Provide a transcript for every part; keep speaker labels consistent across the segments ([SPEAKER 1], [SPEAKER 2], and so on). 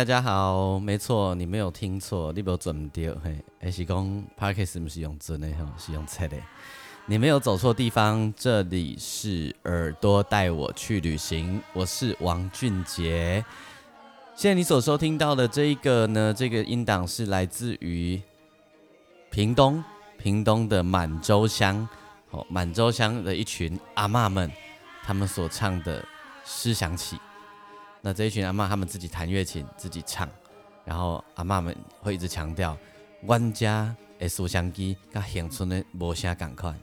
[SPEAKER 1] 大家好，没错，你没有听错，你没有准掉，嘿，还是讲 Parkes 不是用真的哈，是用猜的，你没有走错地方，这里是耳朵带我去旅行，我是王俊杰。现在你所收听到的这一个呢，这个音档是来自于屏东，屏东的满洲乡，哦，满洲乡的一群阿嬷们，他们所唱的《思想起》。那这一群阿妈，他们自己弹乐琴，自己唱，然后阿妈们会一直强调，阮家的思想机甲乡村的无啥共款。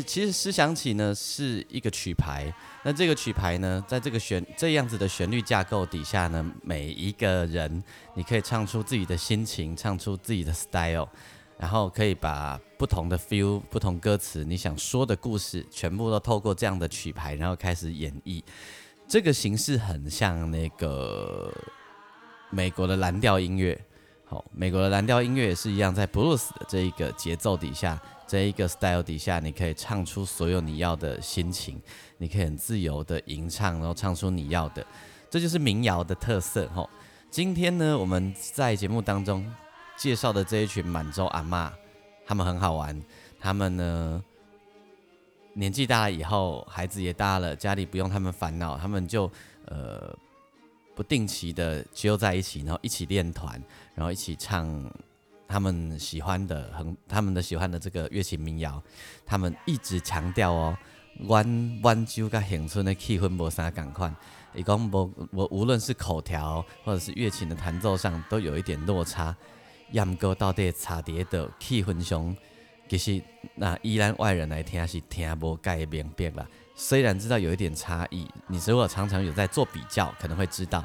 [SPEAKER 1] 其实思想起呢是一个曲牌，那这个曲牌呢，在这个旋这样子的旋律架构底下呢，每一个人你可以唱出自己的心情，唱出自己的 style，然后可以把不同的 feel、不同歌词你想说的故事，全部都透过这样的曲牌，然后开始演绎。这个形式很像那个美国的蓝调音乐，美国的蓝调音乐也是一样，在 blues 的这一个节奏底下。这一个 style 底下，你可以唱出所有你要的心情，你可以很自由的吟唱，然后唱出你要的，这就是民谣的特色吼。今天呢，我们在节目当中介绍的这一群满洲阿妈，他们很好玩，他们呢年纪大了以后，孩子也大了，家里不用他们烦恼，他们就呃不定期的揪在一起，然后一起练团，然后一起唱。他们喜欢的很，他们的喜欢的这个乐器民谣，他们一直强调哦，弯弯州跟乡村的气氛无啥共款，伊讲无无无论是口条或者是乐器的弹奏上都有一点落差。杨哥到底差伫的气氛上，其实那依然外人来听是听不介明白啦。虽然知道有一点差异，你如果常常有在做比较，可能会知道。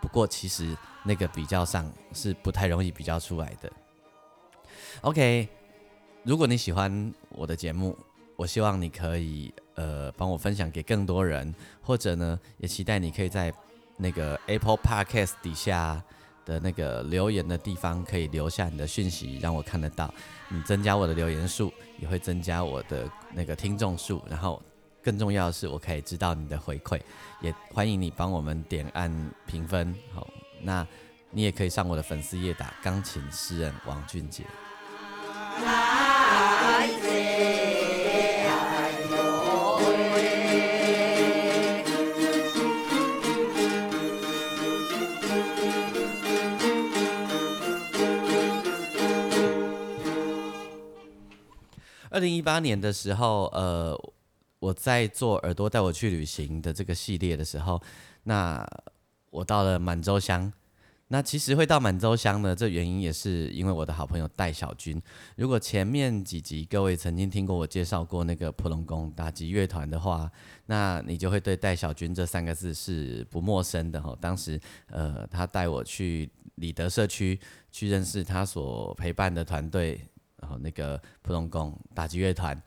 [SPEAKER 1] 不过其实那个比较上是不太容易比较出来的。OK，如果你喜欢我的节目，我希望你可以呃帮我分享给更多人，或者呢也期待你可以在那个 Apple Podcast 底下的那个留言的地方可以留下你的讯息，让我看得到。你增加我的留言数，也会增加我的那个听众数，然后更重要的是，我可以知道你的回馈。也欢迎你帮我们点按评分，好，那你也可以上我的粉丝页打钢琴诗人王俊杰。二零一八年的时候，呃，我在做耳朵带我去旅行的这个系列的时候，那我到了满洲乡。那其实会到满洲乡呢，这原因也是因为我的好朋友戴小军。如果前面几集各位曾经听过我介绍过那个普隆宫打击乐团的话，那你就会对戴小军这三个字是不陌生的哈。当时呃，他带我去里德社区去认识他所陪伴的团队，然后那个普隆宫打击乐团。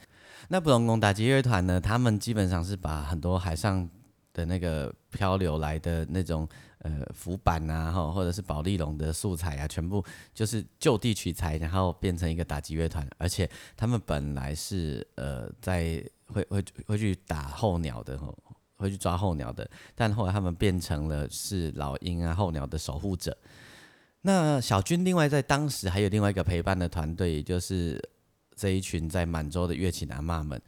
[SPEAKER 1] 那布隆宫打击乐团呢，他们基本上是把很多海上的那个漂流来的那种。呃，浮板啊，哈，或者是保利龙的素材啊，全部就是就地取材，然后变成一个打击乐团。而且他们本来是呃，在会会会去打候鸟的，会去抓候鸟的。但后来他们变成了是老鹰啊，候鸟的守护者。那小军另外在当时还有另外一个陪伴的团队，也就是这一群在满洲的乐器阿妈们。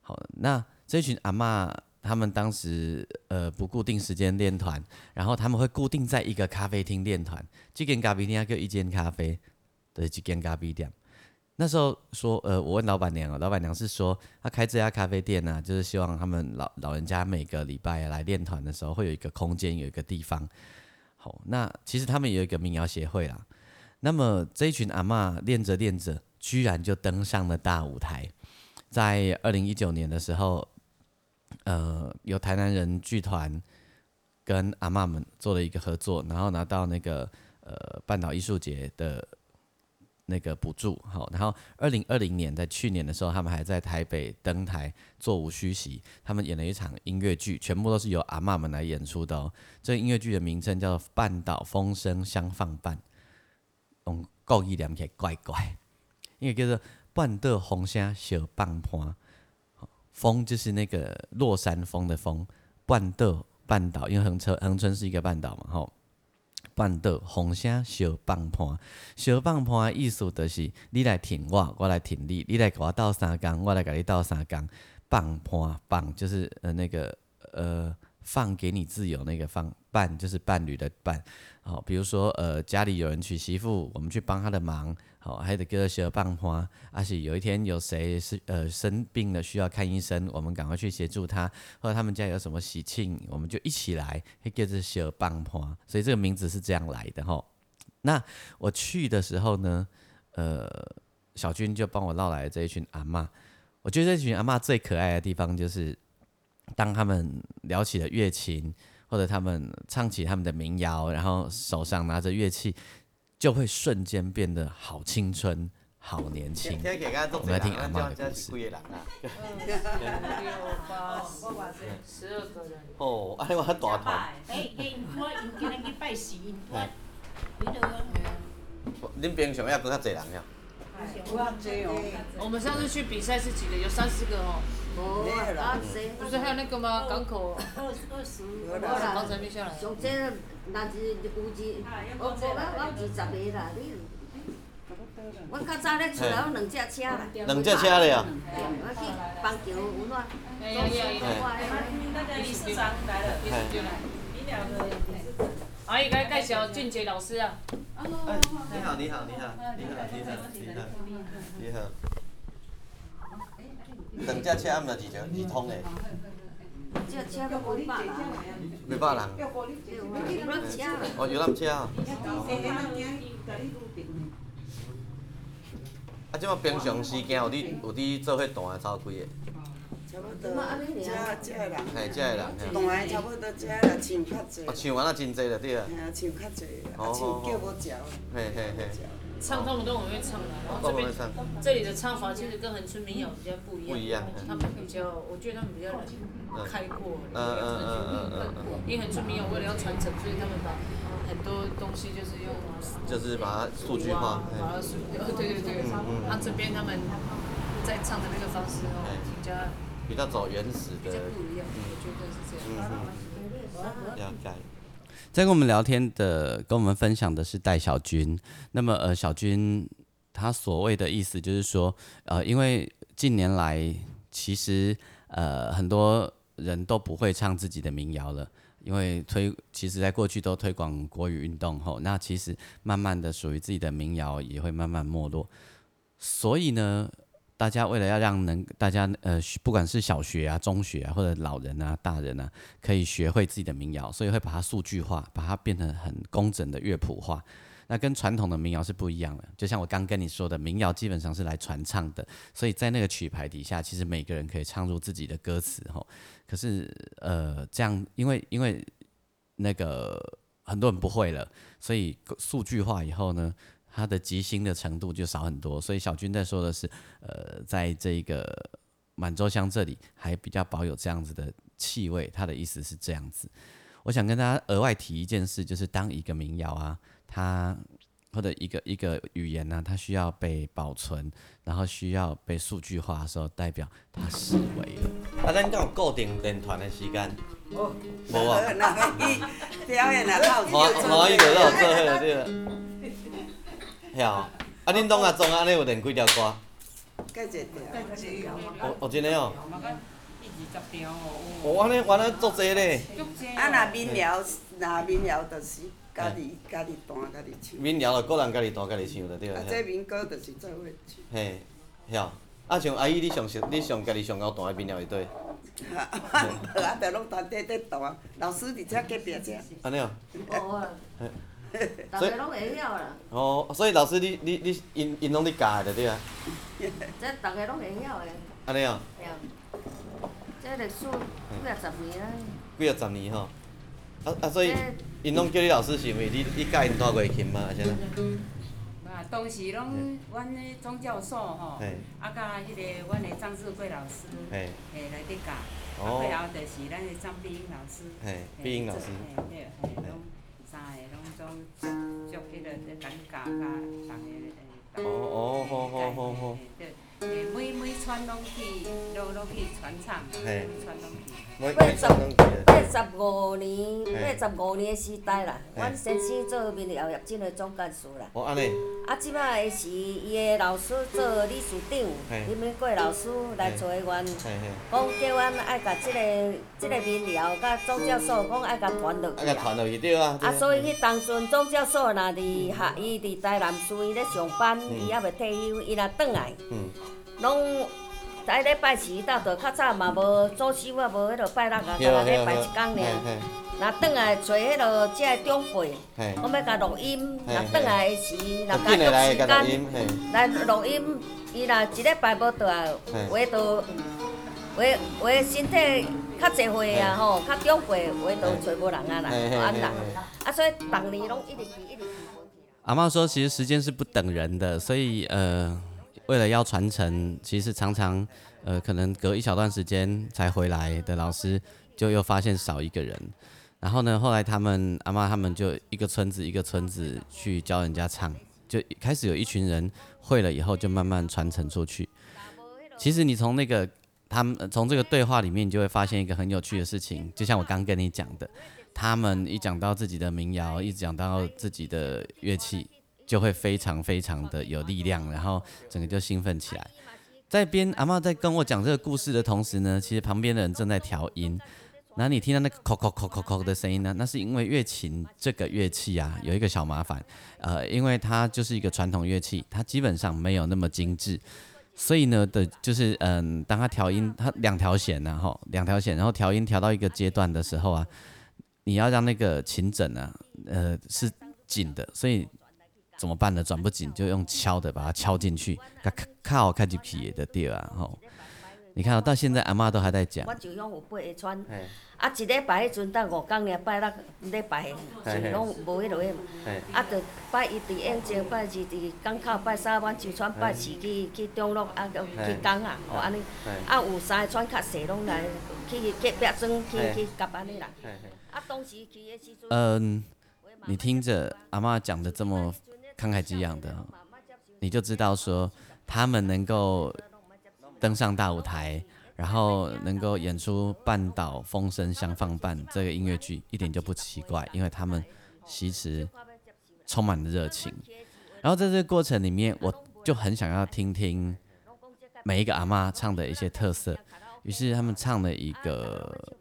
[SPEAKER 1] 好，那这一群阿妈。他们当时呃不固定时间练团，然后他们会固定在一个咖啡厅练团。这间咖啡厅叫一间咖啡，对，几间咖啡店。那时候说呃，我问老板娘，老板娘是说他开这家咖啡店呢，就是希望他们老老人家每个礼拜来练团的时候，会有一个空间，有一个地方。好，那其实他们有一个民谣协会啦。那么这一群阿嬷练着练着，居然就登上了大舞台。在二零一九年的时候。呃，有台南人剧团跟阿妈们做了一个合作，然后拿到那个呃半岛艺术节的那个补助，好，然后二零二零年在去年的时候，他们还在台北登台座无虚席，他们演了一场音乐剧，全部都是由阿妈们来演出的哦。这个音乐剧的名称叫做《半岛风声相放伴》，用国语念起来怪怪，因为叫做《半岛风声小放伴》。风就是那个落山风的风，半岛半岛，因为恒春恒春是一个半岛嘛，吼，半岛风声小放伴，小放伴意思就是你来挺我，我来挺你，你来给我倒三缸，我来给你倒三缸，放伴放就是呃那个呃放给你自由那个放伴就是伴侣的伴，好，比如说呃家里有人娶媳妇，我们去帮他的忙。好，还得给小棒花，而且有一天有谁是呃生病了需要看医生，我们赶快去协助他，或者他们家有什么喜庆，我们就一起来，会叫做小棒花，所以这个名字是这样来的哈。那我去的时候呢，呃，小军就帮我绕来了这一群阿妈，我觉得这群阿妈最可爱的地方就是，当他们聊起了乐琴，或者他们唱起他们的民谣，然后手上拿着乐器。就会瞬间变得好青春、好年轻。我们来听阿妈的故事。十二个人。哦，哎，我大团。哎因，我今日去拜神。恁平常也搁较侪人呀？
[SPEAKER 2] 我们上次去比赛是几个？有三十个哦。不是还有那个吗？港口。二二十。刚才没下来。那是有几，我我我二十个啦，你，我较早咧出来，我两只车啦。两只车
[SPEAKER 1] 咧啊。
[SPEAKER 2] 我去帮桥有哪？哎呀呀呀！理事长来了，理事长来。阿姨，该介绍俊杰老师啊。
[SPEAKER 1] 你好，你好，你好，你好，你好，你好，你好。两只车毋是二二通的。
[SPEAKER 2] 这车都几百人。
[SPEAKER 1] 几百人。哦，游览车啊。啊，即马平常时间有伫有伫做伙团走几个？
[SPEAKER 3] 差不多。这这人。
[SPEAKER 1] 嘿，这人。
[SPEAKER 3] 团差不多唱较济。哦，
[SPEAKER 1] 唱完了真济了，对啊。
[SPEAKER 3] 嘿啊，唱较济，啊，唱叫。
[SPEAKER 1] 嘿嘿嘿。
[SPEAKER 2] 唱他们都很会唱的，然后这边这里的唱法其实跟恒春民谣比较不一样。不一样。他们比较，我觉得他们比较开阔。嗯嗯嗯嗯嗯。因为恒春民谣为了要传承，所以他们把很多东西就是用。
[SPEAKER 1] 就是把它数据化。
[SPEAKER 2] 把它数，对对对。嗯嗯。他这边他们在唱的那个方式哦，比较。
[SPEAKER 1] 比较走原始的。
[SPEAKER 2] 比较不一样，我觉得是这样。嗯
[SPEAKER 1] 嗯。了解。在跟我们聊天的，跟我们分享的是戴小军。那么，呃，小军他所谓的意思就是说，呃，因为近年来其实呃很多人都不会唱自己的民谣了，因为推其实在过去都推广国语运动后，那其实慢慢的属于自己的民谣也会慢慢没落。所以呢，大家为了要让能大家呃，不管是小学啊、中学啊，或者老人啊、大人啊，可以学会自己的民谣，所以会把它数据化，把它变成很工整的乐谱化。那跟传统的民谣是不一样的，就像我刚跟你说的，民谣基本上是来传唱的，所以在那个曲牌底下，其实每个人可以唱入自己的歌词吼。可是呃，这样因为因为那个很多人不会了，所以数据化以后呢，它的即兴的程度就少很多。所以小军在说的是，呃，在这个满洲乡这里还比较保有这样子的气味，他的意思是这样子。我想跟大家额外提一件事，就是当一个民谣啊。它或者一个一个语言呢，它需要被保存，然后需要被数据化的时候，代表它思维了。啊，咱有固定练团的时间，哦无啊。那可以表演啊，套好，好，伊就让我做迄个对了。吓，啊，恁拢啊总安尼有练几条歌？
[SPEAKER 3] 几只条？
[SPEAKER 1] 哦哦，真的哦。二十条哦。哦，安尼安尼足济咧。
[SPEAKER 3] 啊，若民谣，若民谣就是。家己家己弹家己唱。
[SPEAKER 1] 民谣就个人家己弹家己唱着对
[SPEAKER 3] 啊，这民歌就是做伙唱。
[SPEAKER 1] 嘿，晓。啊，像阿姨，你上熟，你上家己上到弹的民谣乐队。
[SPEAKER 3] 啊，啊，着拢团体在弹，老师伫遮隔壁遮。
[SPEAKER 1] 安尼哦。
[SPEAKER 2] 哦啊。大家拢会晓啦。
[SPEAKER 1] 哦，所以老师你你你因因拢伫教的对啊。
[SPEAKER 2] 这大家拢会晓的。
[SPEAKER 1] 安尼哦。
[SPEAKER 2] 对。这历史几啊十年啊。
[SPEAKER 1] 几啊十年吼。啊啊，所以。因拢叫你老师是毋是？你你教因弹过琴吗？是
[SPEAKER 4] 啊，当时拢阮迄总教授吼，啊，甲迄个阮的张志贵老师，嘿，来伫教，啊，最后就是咱的张碧英老师，
[SPEAKER 1] 嘿，碧英老师，
[SPEAKER 4] 嘿，对，嘿，拢三个拢总足足迄个咧讲教甲同个，哦哦，好好好好。每每串拢去，拢拢去传唱，串拢去。八十
[SPEAKER 2] 八十五年，八十五年时代啦，阮先生做民谣业真个总干事啦。
[SPEAKER 1] 哦，安尼。
[SPEAKER 2] 啊，即摆的是伊的老师做理事长，林美贵老师来找阮，讲叫阮爱甲即个即个民谣，甲总教授讲爱甲传落去。
[SPEAKER 1] 爱甲传落去对啊。
[SPEAKER 2] 啊，所以迄当阵总教授若伫学，伊伫台南市咧上班，伊还未退休，伊若转来。拢在礼拜四到倒较早嘛无做收啊，无迄落拜六啊，就礼拜一工尔。若转来找迄落遮个长辈，我要甲录音。若转来时，若甲约时间来录音。伊若一礼拜无倒来，话都话话身体较侪岁啊吼，较长辈话都找无人啊啦，安啦。啊，所以逐年拢一直去，一直去。
[SPEAKER 1] 阿妈说，其实时间是不等人的，所以呃。为了要传承，其实常常，呃，可能隔一小段时间才回来的老师，就又发现少一个人。然后呢，后来他们阿妈他们就一个村子一个村子去教人家唱，就开始有一群人会了以后，就慢慢传承出去。其实你从那个他们从这个对话里面，你就会发现一个很有趣的事情，就像我刚跟你讲的，他们一讲到自己的民谣，一讲到自己的乐器。就会非常非常的有力量，然后整个就兴奋起来。在边阿妈在跟我讲这个故事的同时呢，其实旁边的人正在调音。那你听到那个扣扣扣扣扣的声音呢？那是因为乐琴这个乐器啊，有一个小麻烦，呃，因为它就是一个传统乐器，它基本上没有那么精致，所以呢的，就是嗯，当它调音，它两条弦然后两条弦，然后调音调到一个阶段的时候啊，你要让那个琴枕啊，呃，是紧的，所以。怎么办呢？转不紧就用敲的把它敲进去，咔靠开进去的对啊吼。你看到现在阿妈都还在讲。
[SPEAKER 2] 我就用有八个穿，啊一礼拜迄阵等五工尔，拜六礼拜就拢无迄落个嘛。啊，着拜一伫永靖，拜二伫港口，拜三阮就串，拜四去去中路啊，去港啊，哦安尼。啊有三个串较细拢来去隔壁庄去去夹安尼啦。啊当时去的时阵。
[SPEAKER 1] 嗯，你听着阿妈讲的这么。慷慨激昂的，你就知道说他们能够登上大舞台，然后能够演出《半岛风声相放伴》这个音乐剧，一点就不奇怪，因为他们其实充满了热情。然后在这个过程里面，我就很想要听听每一个阿妈唱的一些特色，于是他们唱了一个，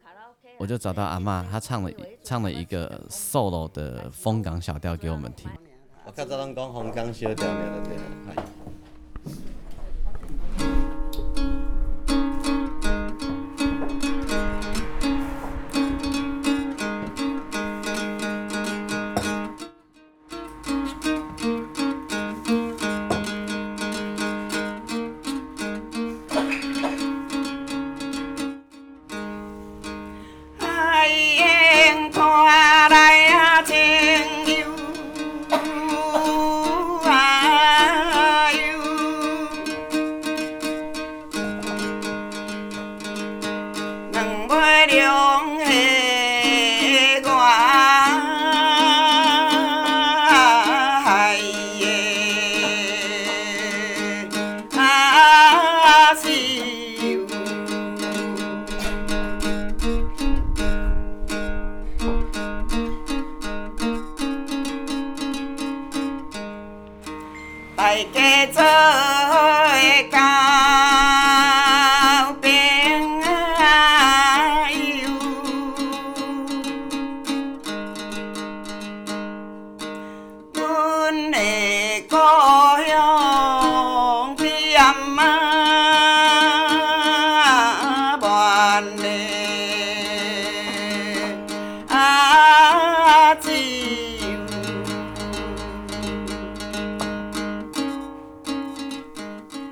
[SPEAKER 1] 我就找到阿妈，她唱了唱了一个 solo 的风港小调给我们听。我较早拢讲红港小调了，对啦，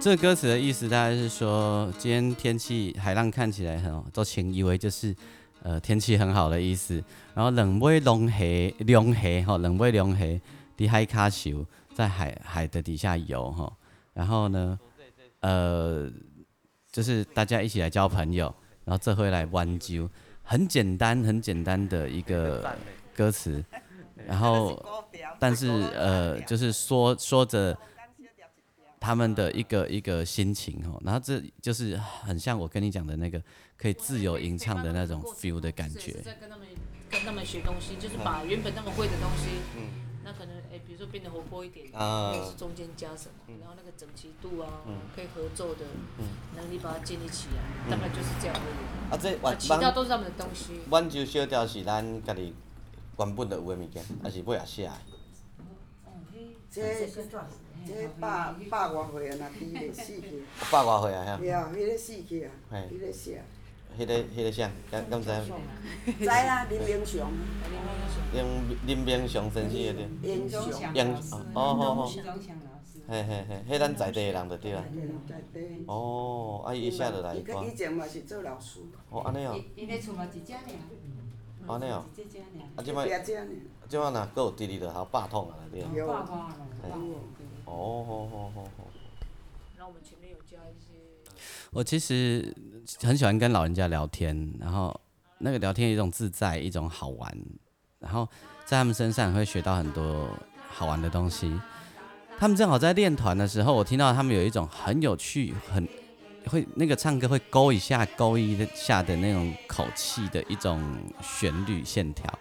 [SPEAKER 1] 这个歌词的意思大概是说，今天天气海浪看起来很，都请以为就是呃天气很好的意思。然后冷尾龙黑龙黑哈，冷尾龙黑的海卡球在海海的底下游哈。然后呢，呃，就是大家一起来交朋友，然后这回来弯揪，很简单很简单的一个 歌词。然后，但是呃，就是说说着。他们的一个一个心情哦，然后这就是很像我跟你讲的那个可以自由吟唱的那种 feel 的感觉。
[SPEAKER 2] 在跟他们跟他们学东西，就是把原本他们会的东西，嗯，那可能哎，比如说变得活泼一点，啊，或是中间加什么，然后那个整齐度啊，可以合奏的能力把它建立起来，大概就是这样而已。啊，这其他都是他们的东西。
[SPEAKER 5] 挽就小调是咱家己原本就有的物件，还是尾也写的？
[SPEAKER 3] 这这百百外岁啊，那滴咧死去。
[SPEAKER 5] 百外岁啊，
[SPEAKER 3] 吓。对啊，迄个死去啊，迄个啥。
[SPEAKER 5] 迄个迄个啥？敢敢知？
[SPEAKER 3] 知啊，林明祥。
[SPEAKER 5] 林林明祥先生的对。
[SPEAKER 3] 英雄。
[SPEAKER 5] 英哦好好。嘿嘿嘿，迄咱在地诶人就对啊。
[SPEAKER 3] 在地。
[SPEAKER 5] 哦，啊伊写落来。伊
[SPEAKER 3] 以前嘛是做老师。
[SPEAKER 5] 哦，安尼哦。
[SPEAKER 4] 伊咧厝嘛一只尔。
[SPEAKER 5] 安尼哦。
[SPEAKER 4] 一只尔。
[SPEAKER 5] 啊，即摆。即摆若搁有第二着好百痛啊，对。
[SPEAKER 3] 有。
[SPEAKER 5] 哦，好好好好。
[SPEAKER 2] 那我们前面有加一些。
[SPEAKER 1] 我其实很喜欢跟老人家聊天，然后那个聊天一种自在，一种好玩，然后在他们身上会学到很多好玩的东西。他们正好在练团的时候，我听到他们有一种很有趣、很会那个唱歌会勾一下、勾一下的那种口气的一种旋律线条。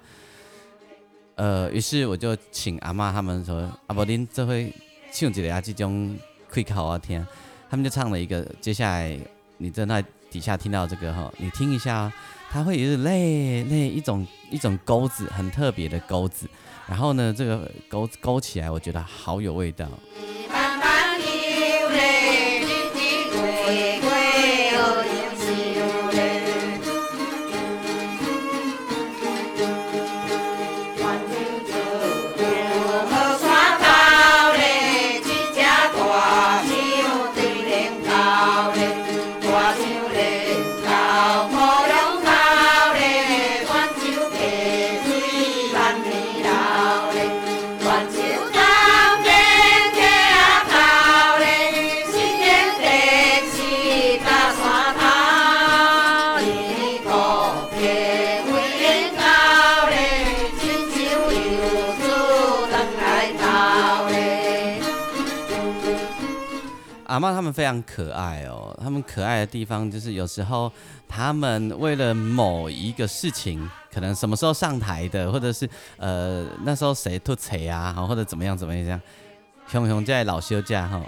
[SPEAKER 1] 呃，于是我就请阿妈他们说：“阿伯林，这回。”唱一个啊，这种可以考我听，他们就唱了一个。接下来你在那底下听到这个哈，你听一下，它会有类类一种一种钩子，很特别的钩子。然后呢，这个钩勾起来，我觉得好有味道。阿妈他们非常可爱哦，他们可爱的地方就是有时候他们为了某一个事情，可能什么时候上台的，或者是呃那时候谁吐槽啊，或者怎么样怎么样，熊熊在老休假哈，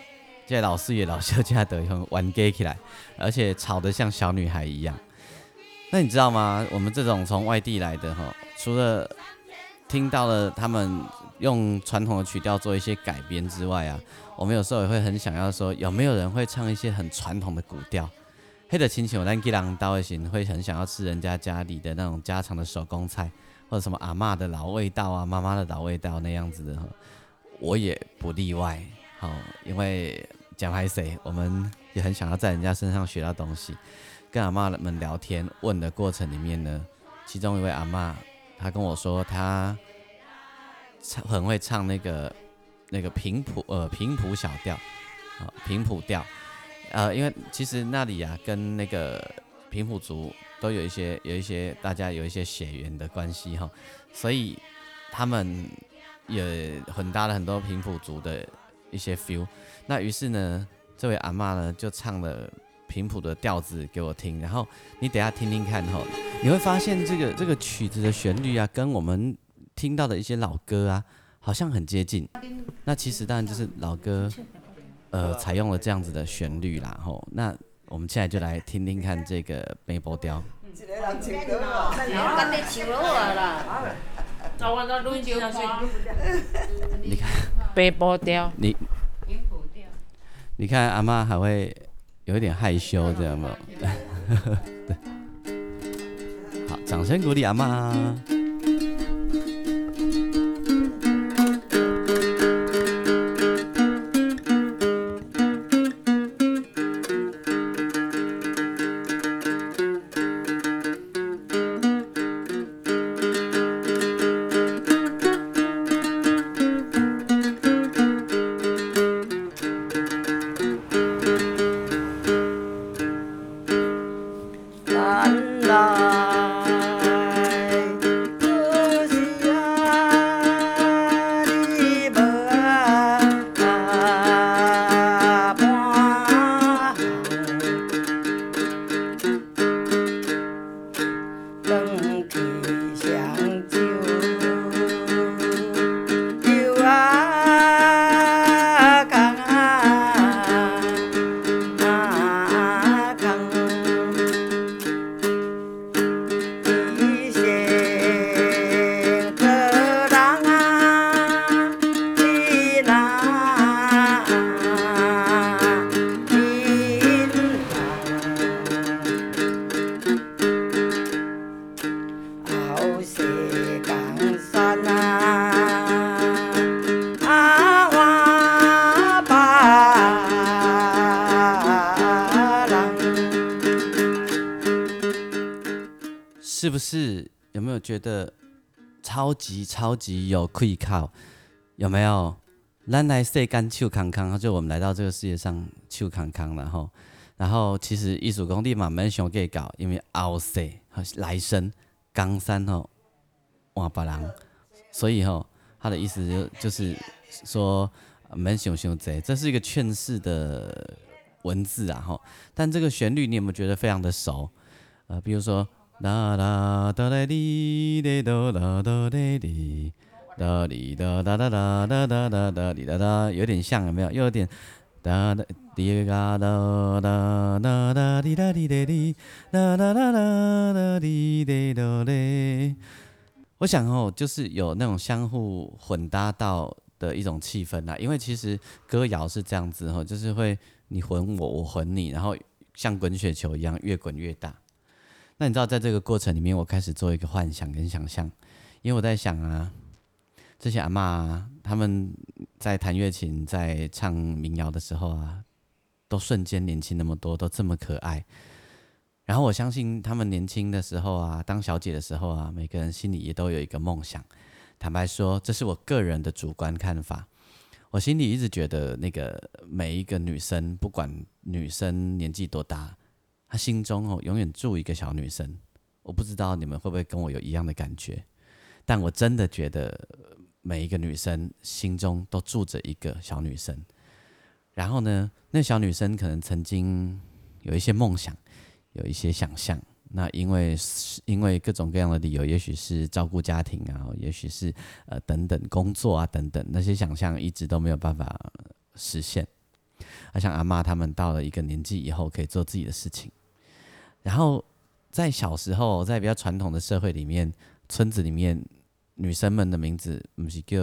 [SPEAKER 1] 在老四月老休假的熊玩 gay 起来，而且吵得像小女孩一样。那你知道吗？我们这种从外地来的哈，除了听到了他们用传统的曲调做一些改编之外啊。我们有时候也会很想要说，有没有人会唱一些很传统的古调？黑的亲戚，我咱吉郎刀也行会很想要吃人家家里的那种家常的手工菜，或者什么阿妈的老味道啊，妈妈的老味道那样子的，我也不例外。好，因为讲来谁，我们也很想要在人家身上学到东西。跟阿妈们聊天问的过程里面呢，其中一位阿妈，她跟我说，她唱很会唱那个。那个平谱呃平谱小调，啊平谱调，呃因为其实那里啊跟那个平埔族都有一些有一些大家有一些血缘的关系哈，所以他们也很搭了很多平埔族的一些 feel。那于是呢，这位阿妈呢就唱了平埔的调子给我听，然后你等下听听看哈，你会发现这个这个曲子的旋律啊，跟我们听到的一些老歌啊。好像很接近，那其实当然就是老歌，呃，采用了这样子的旋律啦。吼，那我们现在就来听听看这个《背波雕》。你看，
[SPEAKER 2] 背波调，
[SPEAKER 1] 你，你看阿妈还会有一点害羞，这样吗？对，好，掌声鼓励阿妈。觉得超级超级有愧靠？有没有？咱来世间手康康，就我们来到这个世界上手康康然后，然后其实艺术工地慢慢想计搞，因为后世来生江山吼换别人，所以吼他的意思就就是说免想想这，这是一个劝世的文字啊吼。但这个旋律你有没有觉得非常的熟？呃，比如说啦啦哒啦滴滴哒啦哆哩哩。哒滴哒哒哒哒哒哒哒哒哩哒哒，有点像有没有？又有点哒哒滴嘎哒哒哒哒滴哒滴哒哩哒哒哒哒哒哩哩哒哩。我想哦，就是有那种相互混搭到的一种气氛呐。因为其实歌谣是这样子哈，就是会你混我，我混你，然后像滚雪球一样越滚越大。那你知道，在这个过程里面，我开始做一个幻想跟想象，因为我在想啊。这些阿妈他们在弹乐琴、在唱民谣的时候啊，都瞬间年轻那么多，都这么可爱。然后我相信他们年轻的时候啊，当小姐的时候啊，每个人心里也都有一个梦想。坦白说，这是我个人的主观看法。我心里一直觉得，那个每一个女生，不管女生年纪多大，心中哦永远住一个小女生。我不知道你们会不会跟我有一样的感觉，但我真的觉得。每一个女生心中都住着一个小女生，然后呢，那小女生可能曾经有一些梦想，有一些想象。那因为因为各种各样的理由，也许是照顾家庭啊，也许是呃等等工作啊等等，那些想象一直都没有办法实现。而像阿妈他们到了一个年纪以后，可以做自己的事情。然后在小时候，在比较传统的社会里面，村子里面。女生们的名字不是叫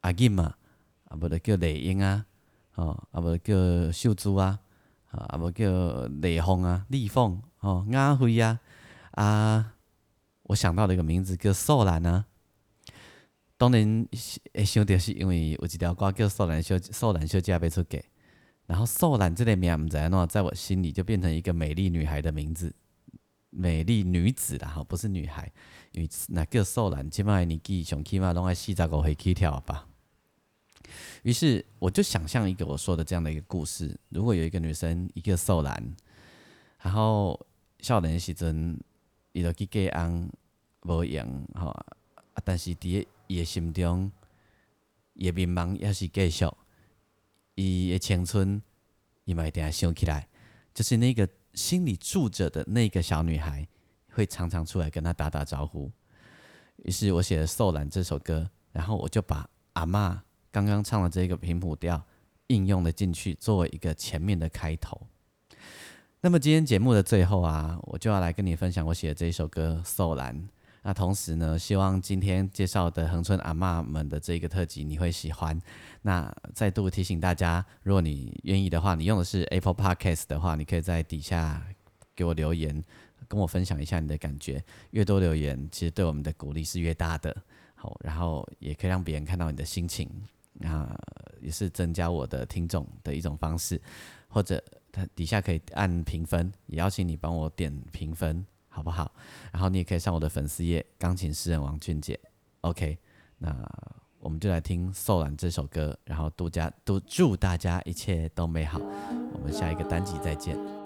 [SPEAKER 1] 阿金嘛，啊，不得叫丽英啊，哦，啊，不叫秀珠啊，啊，不叫丽凤啊，丽凤，哦，雅辉啊，啊，我想到了一个名字叫素兰啊。当然会想到是因为有一条歌叫素兰小素兰小姐要出嫁，然后素兰这个名唔知喏，在我心里就变成一个美丽女孩的名字，美丽女子啦，哈，不是女孩。因为那叫素兰，起码年纪上起码拢爱四十五岁起跳吧。于是我就想象一个我说的这样的一个故事：如果有一个女生，一个素兰，然后少年时阵伊就去嫁安无用吼，但是伫伊诶心中，伊诶迷茫也是继续，伊的青春伊嘛一定要想起来，就是那个心里住着的那个小女孩。会常常出来跟他打打招呼，于是我写了《受难》这首歌，然后我就把阿妈刚刚唱的这个平谱调应用了进去，作为一个前面的开头。那么今天节目的最后啊，我就要来跟你分享我写的这一首歌《受难》。那同时呢，希望今天介绍的恒春阿妈们的这个特辑你会喜欢。那再度提醒大家，如果你愿意的话，你用的是 Apple Podcast 的话，你可以在底下给我留言。跟我分享一下你的感觉，越多留言，其实对我们的鼓励是越大的。好，然后也可以让别人看到你的心情，啊，也是增加我的听众的一种方式。或者它底下可以按评分，也邀请你帮我点评分，好不好？然后你也可以上我的粉丝页，钢琴诗人王俊杰。OK，那我们就来听《受难》这首歌，然后杜家都祝大家一切都美好。我们下一个单集再见。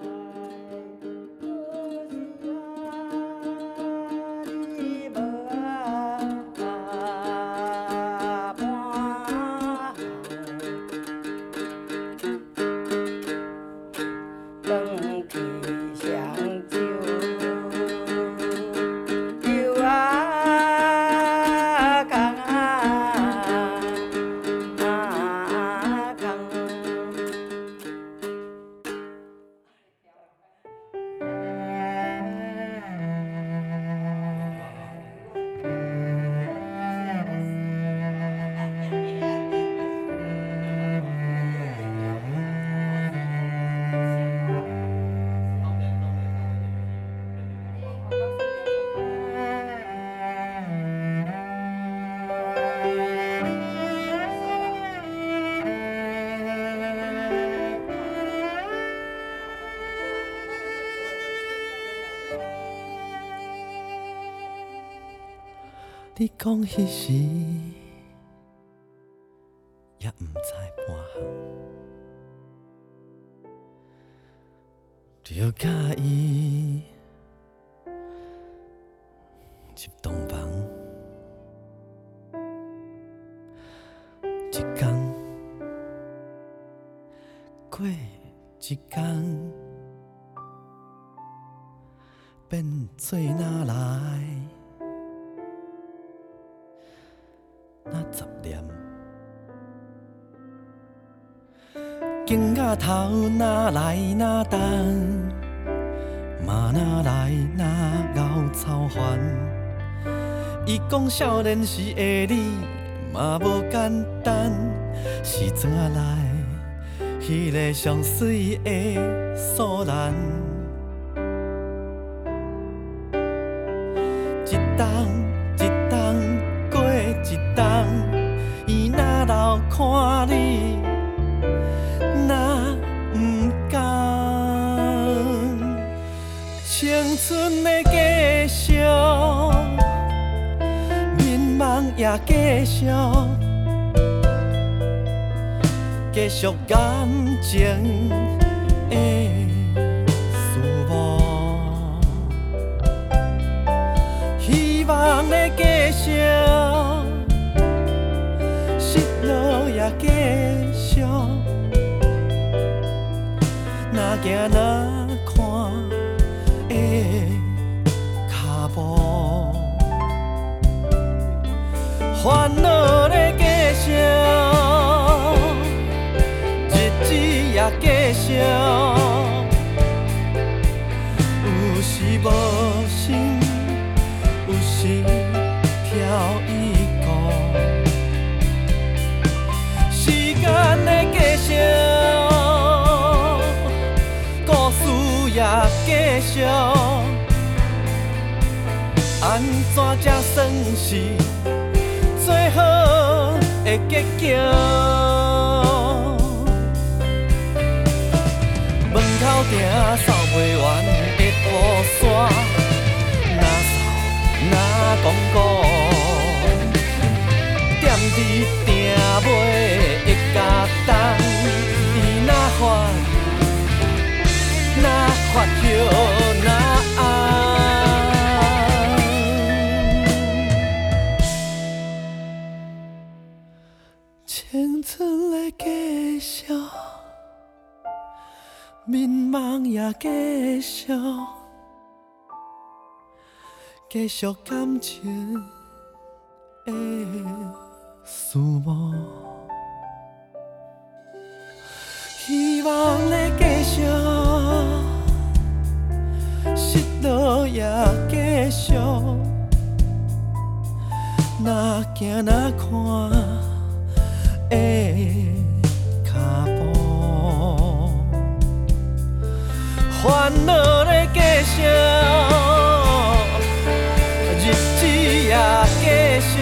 [SPEAKER 1] 你讲迄时那杂念，镜仔头哪来哪动，嘛哪来哪熬操烦。伊讲少年时的你嘛无简单，是怎啊来？迄个上水的素兰，一冬。继续，继续感情的事物，希望的继续。失落也继续，哪行哪怎才算是最好的结局？门口埕扫袂完的雨伞，哪扫哪讲古，踮伫埕尾的家当，伊哪发？发着续，迷茫也继续，继续感情的思慕，希望的继续。失落也继续，哪行哪看的步，烦恼的继续，日子也继续，